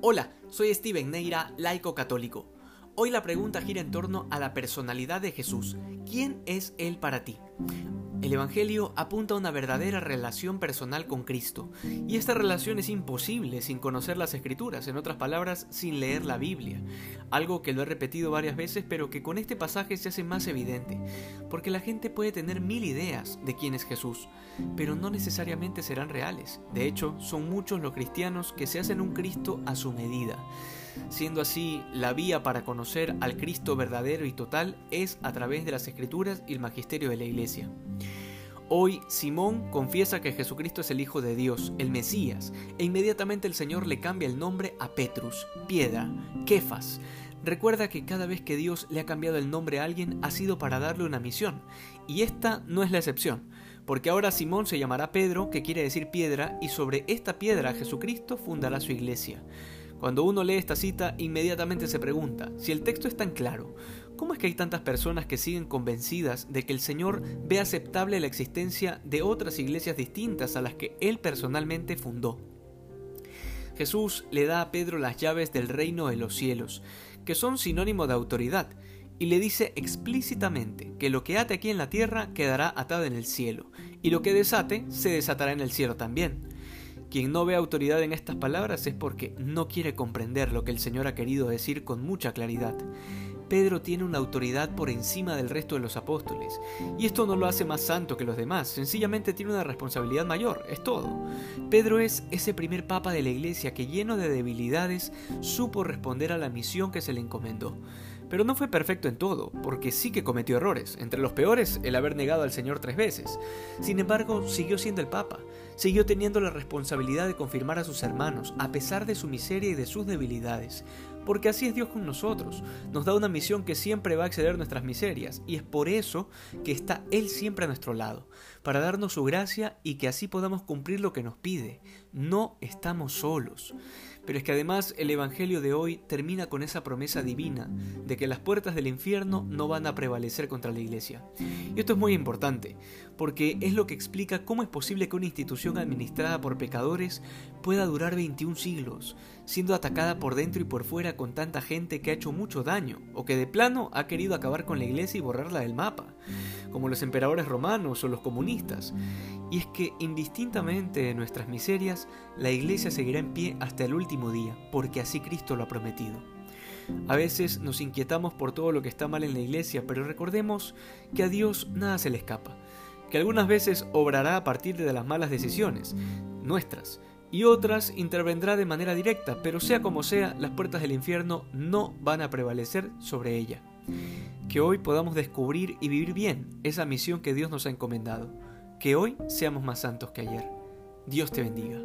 Hola, soy Steven Neira, laico católico. Hoy la pregunta gira en torno a la personalidad de Jesús. ¿Quién es Él para ti? El Evangelio apunta a una verdadera relación personal con Cristo, y esta relación es imposible sin conocer las Escrituras, en otras palabras, sin leer la Biblia, algo que lo he repetido varias veces, pero que con este pasaje se hace más evidente, porque la gente puede tener mil ideas de quién es Jesús, pero no necesariamente serán reales. De hecho, son muchos los cristianos que se hacen un Cristo a su medida. Siendo así, la vía para conocer al Cristo verdadero y total es a través de las Escrituras y el magisterio de la Iglesia. Hoy Simón confiesa que Jesucristo es el Hijo de Dios, el Mesías, e inmediatamente el Señor le cambia el nombre a Petrus, piedra, Kefas. Recuerda que cada vez que Dios le ha cambiado el nombre a alguien ha sido para darle una misión, y esta no es la excepción, porque ahora Simón se llamará Pedro, que quiere decir piedra, y sobre esta piedra Jesucristo fundará su iglesia. Cuando uno lee esta cita, inmediatamente se pregunta, si el texto es tan claro, ¿cómo es que hay tantas personas que siguen convencidas de que el Señor ve aceptable la existencia de otras iglesias distintas a las que Él personalmente fundó? Jesús le da a Pedro las llaves del reino de los cielos, que son sinónimo de autoridad, y le dice explícitamente que lo que ate aquí en la tierra quedará atado en el cielo, y lo que desate se desatará en el cielo también. Quien no ve autoridad en estas palabras es porque no quiere comprender lo que el Señor ha querido decir con mucha claridad. Pedro tiene una autoridad por encima del resto de los apóstoles, y esto no lo hace más santo que los demás, sencillamente tiene una responsabilidad mayor, es todo. Pedro es ese primer papa de la iglesia que lleno de debilidades supo responder a la misión que se le encomendó. Pero no fue perfecto en todo, porque sí que cometió errores, entre los peores el haber negado al Señor tres veces. Sin embargo, siguió siendo el Papa, siguió teniendo la responsabilidad de confirmar a sus hermanos, a pesar de su miseria y de sus debilidades, porque así es Dios con nosotros, nos da una misión que siempre va a exceder nuestras miserias, y es por eso que está Él siempre a nuestro lado, para darnos su gracia y que así podamos cumplir lo que nos pide. No estamos solos. Pero es que además el Evangelio de hoy termina con esa promesa divina de que las puertas del infierno no van a prevalecer contra la iglesia. Y esto es muy importante, porque es lo que explica cómo es posible que una institución administrada por pecadores pueda durar 21 siglos, siendo atacada por dentro y por fuera con tanta gente que ha hecho mucho daño, o que de plano ha querido acabar con la iglesia y borrarla del mapa, como los emperadores romanos o los comunistas. Y es que indistintamente de nuestras miserias, la iglesia seguirá en pie hasta el último día, porque así Cristo lo ha prometido. A veces nos inquietamos por todo lo que está mal en la iglesia, pero recordemos que a Dios nada se le escapa, que algunas veces obrará a partir de las malas decisiones, nuestras, y otras intervendrá de manera directa, pero sea como sea, las puertas del infierno no van a prevalecer sobre ella. Que hoy podamos descubrir y vivir bien esa misión que Dios nos ha encomendado. Que hoy seamos más santos que ayer. Dios te bendiga.